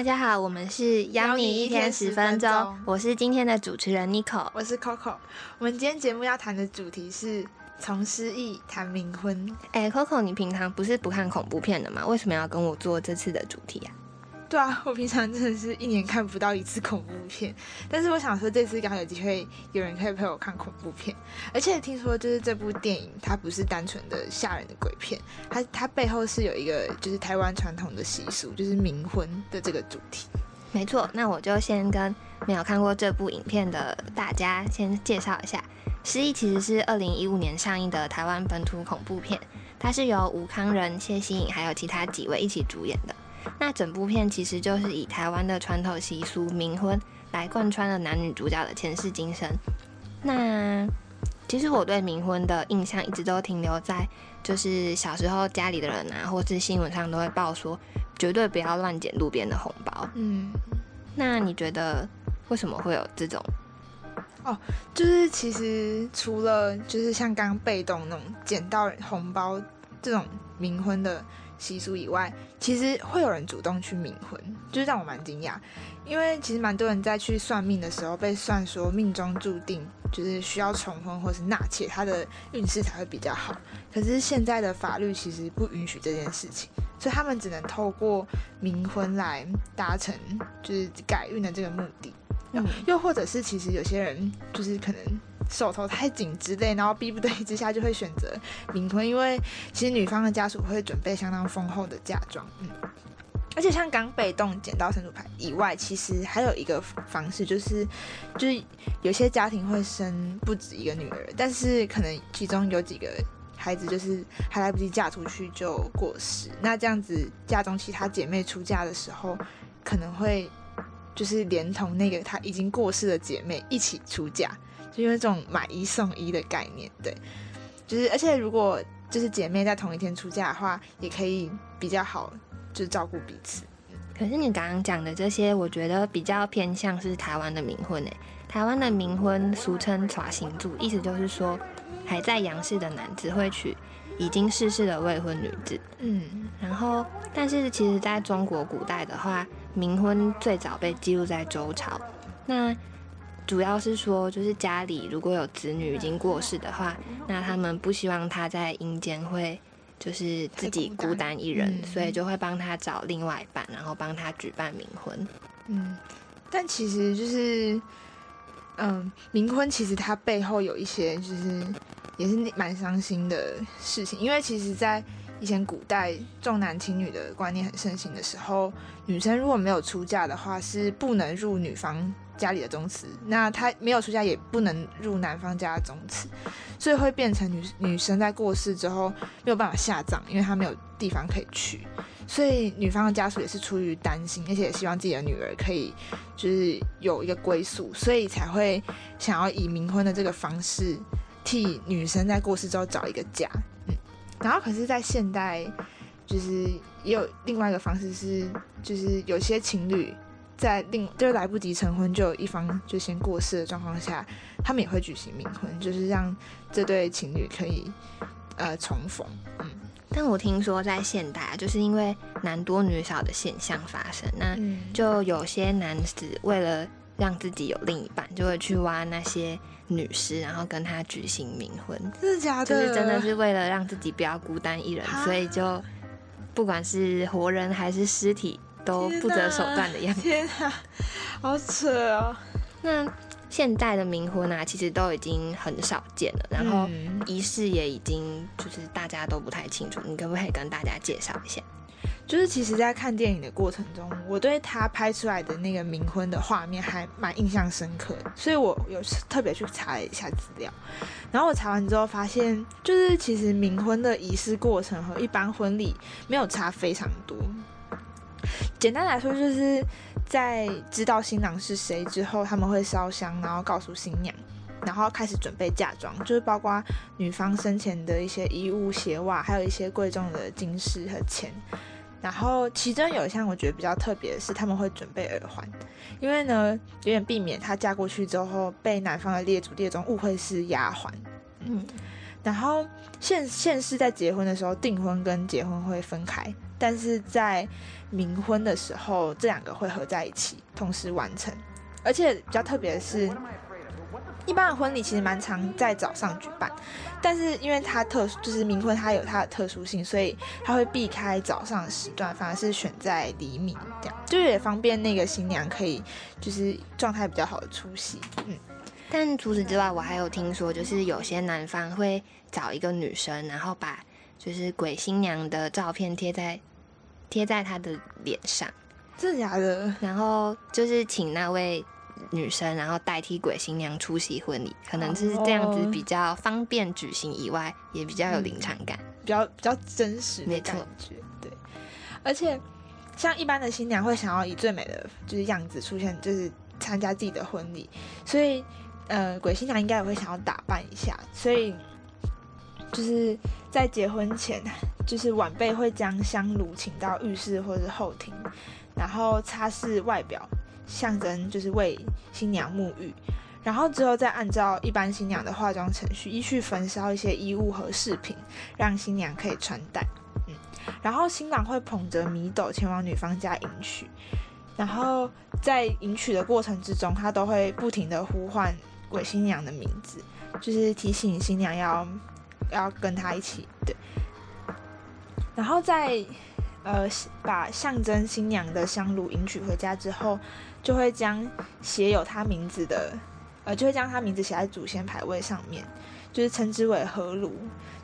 大家好，我们是邀你一天十分钟，我是今天的主持人 Nico，我是 Coco。我们今天节目要谈的主题是从失忆谈冥婚。哎，Coco，你平常不是不看恐怖片的吗？为什么要跟我做这次的主题啊？对啊，我平常真的是一年看不到一次恐怖片，但是我想说这次刚好有机会有人可以陪我看恐怖片，而且听说就是这部电影它不是单纯的吓人的鬼片，它它背后是有一个就是台湾传统的习俗，就是冥婚的这个主题。没错，那我就先跟没有看过这部影片的大家先介绍一下，《失忆》其实是二零一五年上映的台湾本土恐怖片，它是由吴康仁、谢欣颖还有其他几位一起主演的。那整部片其实就是以台湾的传统习俗冥婚来贯穿了男女主角的前世今生。那其实我对冥婚的印象一直都停留在，就是小时候家里的人啊，或是新闻上都会报说，绝对不要乱捡路边的红包。嗯，那你觉得为什么会有这种？哦，就是其实除了就是像刚刚被动那种捡到红包这种冥婚的。习俗以外，其实会有人主动去冥婚，就是让我蛮惊讶。因为其实蛮多人在去算命的时候被算说命中注定就是需要重婚或是纳妾，他的运势才会比较好。可是现在的法律其实不允许这件事情，所以他们只能透过冥婚来达成就是改运的这个目的。又或者是其实有些人就是可能。手头太紧之类，然后逼不得已之下就会选择冥婚，因为其实女方的家属会准备相当丰厚的嫁妆，嗯，而且像刚被动捡到神主牌以外，其实还有一个方式，就是就是有些家庭会生不止一个女儿，但是可能其中有几个孩子就是还来不及嫁出去就过世，那这样子家中其他姐妹出嫁的时候，可能会就是连同那个她已经过世的姐妹一起出嫁。就因为这种买一送一的概念，对，就是而且如果就是姐妹在同一天出嫁的话，也可以比较好，就是照顾彼此。可是你刚刚讲的这些，我觉得比较偏向是台湾的冥婚诶。台湾的冥婚俗称“耍行柱”，意思就是说还在阳世的男子会娶已经逝世的未婚女子。嗯，然后但是其实在中国古代的话，冥婚最早被记录在周朝。那主要是说，就是家里如果有子女已经过世的话，那他们不希望他在阴间会就是自己孤单一人，所以就会帮他找另外一半，然后帮他举办冥婚。嗯，但其实就是，嗯，冥婚其实它背后有一些就是也是蛮伤心的事情，因为其实，在以前古代重男轻女的观念很盛行的时候，女生如果没有出嫁的话，是不能入女方。家里的宗祠，那她没有出嫁也不能入男方家的宗祠，所以会变成女女生在过世之后没有办法下葬，因为她没有地方可以去，所以女方的家属也是出于担心，而且也希望自己的女儿可以就是有一个归宿，所以才会想要以冥婚的这个方式替女生在过世之后找一个家。嗯，然后可是，在现代就是也有另外一个方式是，就是有些情侣。在另就是来不及成婚，就有一方就先过世的状况下，他们也会举行冥婚，就是让这对情侣可以呃重逢。嗯，但我听说在现代，就是因为男多女少的现象发生，那就有些男子为了让自己有另一半，就会去挖那些女尸，然后跟他举行冥婚。真的假的？就是真的是为了让自己不要孤单一人，所以就不管是活人还是尸体。都不择手段的样子，天啊，好扯哦！那现代的冥婚啊，其实都已经很少见了，然后仪式也已经就是大家都不太清楚。你可不可以跟大家介绍一下？就是其实，在看电影的过程中，我对他拍出来的那个冥婚的画面还蛮印象深刻的，所以我有特别去查了一下资料。然后我查完之后发现，就是其实冥婚的仪式过程和一般婚礼没有差非常多。简单来说，就是在知道新郎是谁之后，他们会烧香，然后告诉新娘，然后开始准备嫁妆，就是包括女方生前的一些衣物、鞋袜，还有一些贵重的金饰和钱。然后其中有一项我觉得比较特别的是，他们会准备耳环，因为呢，有点避免她嫁过去之后被男方的列祖列宗误会是丫鬟。嗯。然后现现世在结婚的时候，订婚跟结婚会分开，但是在冥婚的时候，这两个会合在一起，同时完成。而且比较特别的是，一般的婚礼其实蛮常在早上举办，但是因为它特殊，就是冥婚它有它的特殊性，所以它会避开早上时段，反而是选在黎明这样，就是也方便那个新娘可以就是状态比较好的出席。嗯，但除此之外，我还有听说，就是有些男方会找一个女生，然后把就是鬼新娘的照片贴在贴在她的脸上，真的假的？然后就是请那位女生，然后代替鬼新娘出席婚礼，可能就是这样子比较方便举行以外，也比较有临场感。比较比较真实的感觉，对。而且像一般的新娘会想要以最美的就是样子出现，就是参加自己的婚礼，所以呃，鬼新娘应该也会想要打扮一下，所以就是在结婚前，就是晚辈会将香炉请到浴室或者是后厅，然后擦拭外表，象征就是为新娘沐浴。然后之后再按照一般新娘的化妆程序，依序焚烧一些衣物和饰品，让新娘可以穿戴。嗯，然后新郎会捧着米斗前往女方家迎娶，然后在迎娶的过程之中，他都会不停的呼唤鬼新娘的名字，就是提醒新娘要要跟他一起。对，然后在呃把象征新娘的香炉迎娶回家之后，就会将写有她名字的。呃，就会将她名字写在祖先牌位上面，就是称之为合炉，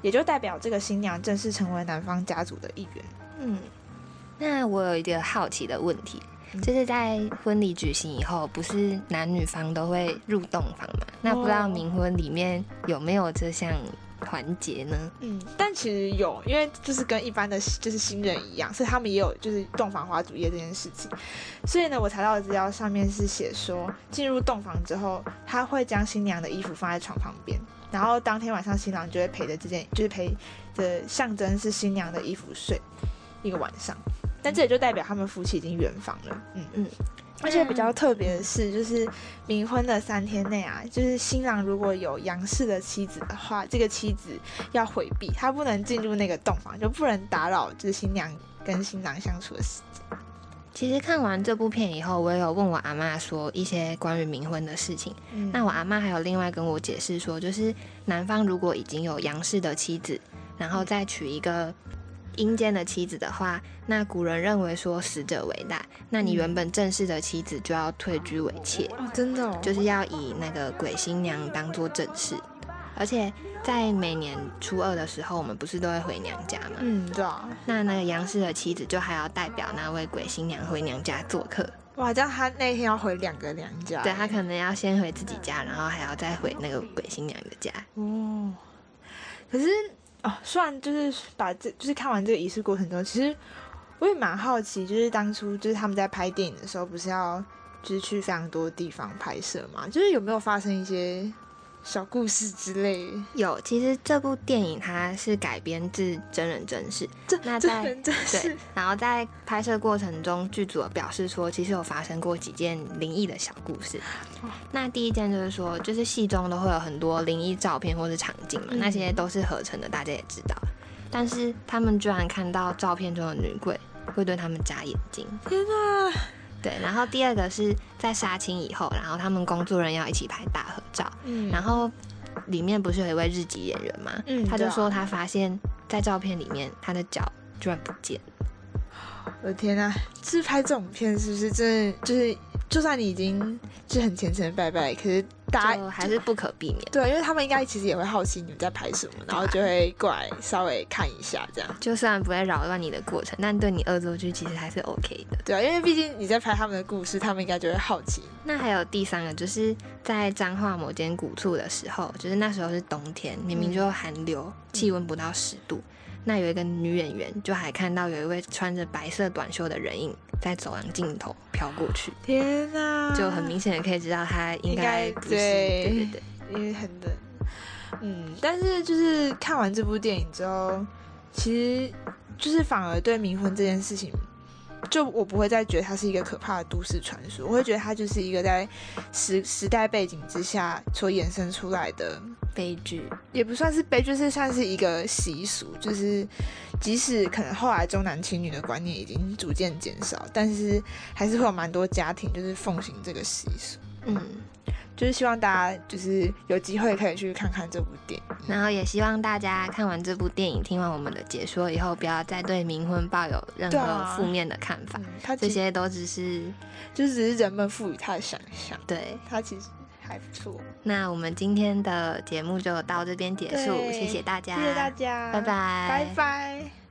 也就代表这个新娘正式成为男方家族的一员。嗯，那我有一个好奇的问题，嗯就是在婚礼举行以后，不是男女方都会入洞房嘛？那不知道哦冥婚里面有没有这项环节呢？嗯，但其实有，因为就是跟一般的就是新人一样，所以他们也有就是洞房花烛夜这件事情。所以呢，我查到的资料上面是写说，进入洞房之后，他会将新娘的衣服放在床旁边，然后当天晚上新郎就会陪着这件，就是陪着象征是新娘的衣服睡一个晚上。但这也就代表他们夫妻已经圆房了。嗯嗯。而且比较特别的是，就是冥婚的三天内啊，就是新郎如果有杨氏的妻子的话，这个妻子要回避，他不能进入那个洞房，就不能打扰就是新娘跟新郎相处的时间。其实看完这部片以后，我也有问我阿妈说一些关于冥婚的事情。嗯那我阿妈还有另外跟我解释说，就是男方如果已经有杨氏的妻子，然后再娶一个阴间的妻子的话，那古人认为说死者为大，那你原本正式的妻子就要退居为妾，哦，真的哦，就是要以那个鬼新娘当做正室。而且在每年初二的时候，我们不是都会回娘家吗？嗯，对啊，那那个杨氏的妻子就还要代表那位鬼新娘回娘家做客。哇，这样他那天要回两个娘家，对他可能要先回自己家，然后还要再回那个鬼新娘的家。哦，可是哦，算就是把这就是看完这个仪式过程中，其实我也蛮好奇，就是当初就是他们在拍电影的时候，不是要就是去非常多地方拍摄嘛？就是有没有发生一些小故事之类？有，其实这部电影它是改编自真人真事，那在人真是对，然后在拍摄过程中，剧组表示说，其实有发生过几件灵异的小故事。哦那第一件就是说，就是戏中都会有很多灵异照片或是场景嘛，嗯那些都是合成的，大家也知道。但是他们居然看到照片中的女鬼会对他们眨眼睛。天哪！对，然后第二个是在杀青以后，然后他们工作人员要一起拍大合照，嗯然后里面不是有一位日籍演员吗？嗯他就说他发现，在照片里面他的脚居然不见。我的天呐，就是拍这种片是不是真的就是，就算你已经是很虔诚的拜拜，可是大家就还是不可避免。对，因为他们应该其实也会好奇你们在拍什么，然后就会过来稍微看一下这样。就虽然不会扰乱你的过程，但对你恶作剧其实还是 OK 的。对啊，因为毕竟你在拍他们的故事，他们应该就会好奇。那还有第三个，就是在彰化某间古厝的时候，就是那时候是冬天，明明就寒流，气温不到十度。那有一个女演员就还看到有一位穿着白色短袖的人影在走廊尽头飘过去，天呐，就很明显的可以知道她应该不是对对对。因为很冷。嗯，但是就是看完这部电影之后，其实就是反而对冥婚这件事情就我不会再觉得它是一个可怕的都市传说，我会觉得它就是一个在时时代背景之下所衍生出来的悲剧，也不算是悲剧，是算是一个习俗，就是即使可能后来重男轻女的观念已经逐渐减少，但是还是会有蛮多家庭就是奉行这个习俗。嗯，就是希望大家就是有机会可以去看看这部电影。然后也希望大家看完这部电影，听完我们的解说以后，不要再对冥婚抱有任何负面的看法。嗯，它这些都只是就只是人们赋予它的想象，对。它其实还不错。那我们今天的节目就到这边结束，对谢谢大家，谢谢大家，拜拜，拜拜。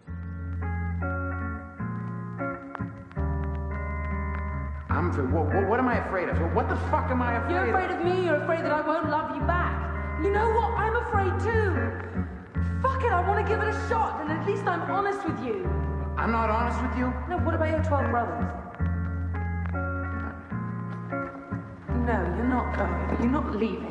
I'm afraid. What, what, what am I afraid of? What the fuck am I afraid of? You're afraid of me, you're afraid that I won't love you back. You know what? I'm afraid too. Fuck it, I want to give it a shot, and at least I'm honest with you. I'm not honest with you. No, what about your 12 brothers? No, you're not going. You're not leaving.